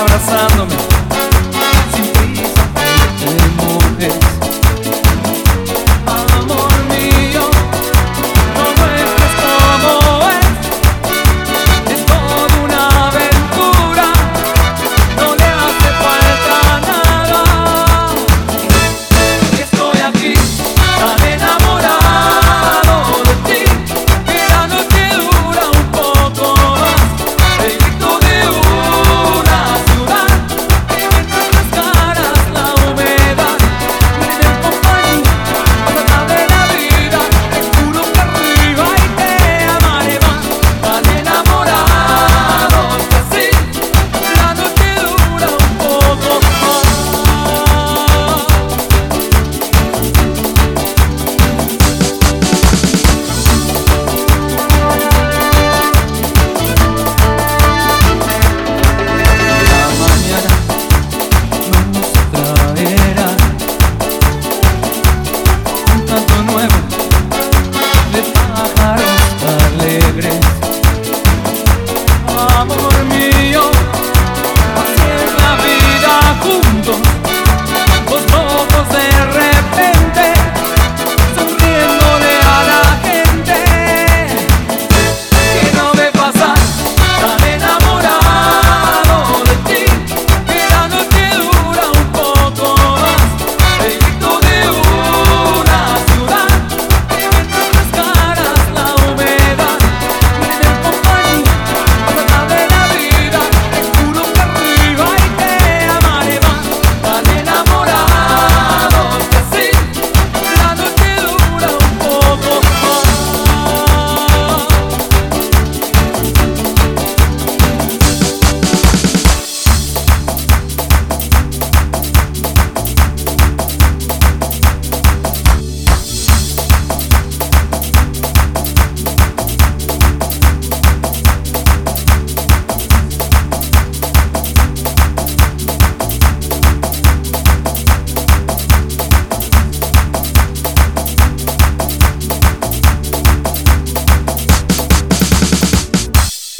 abraçando me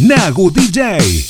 Nagu DJ.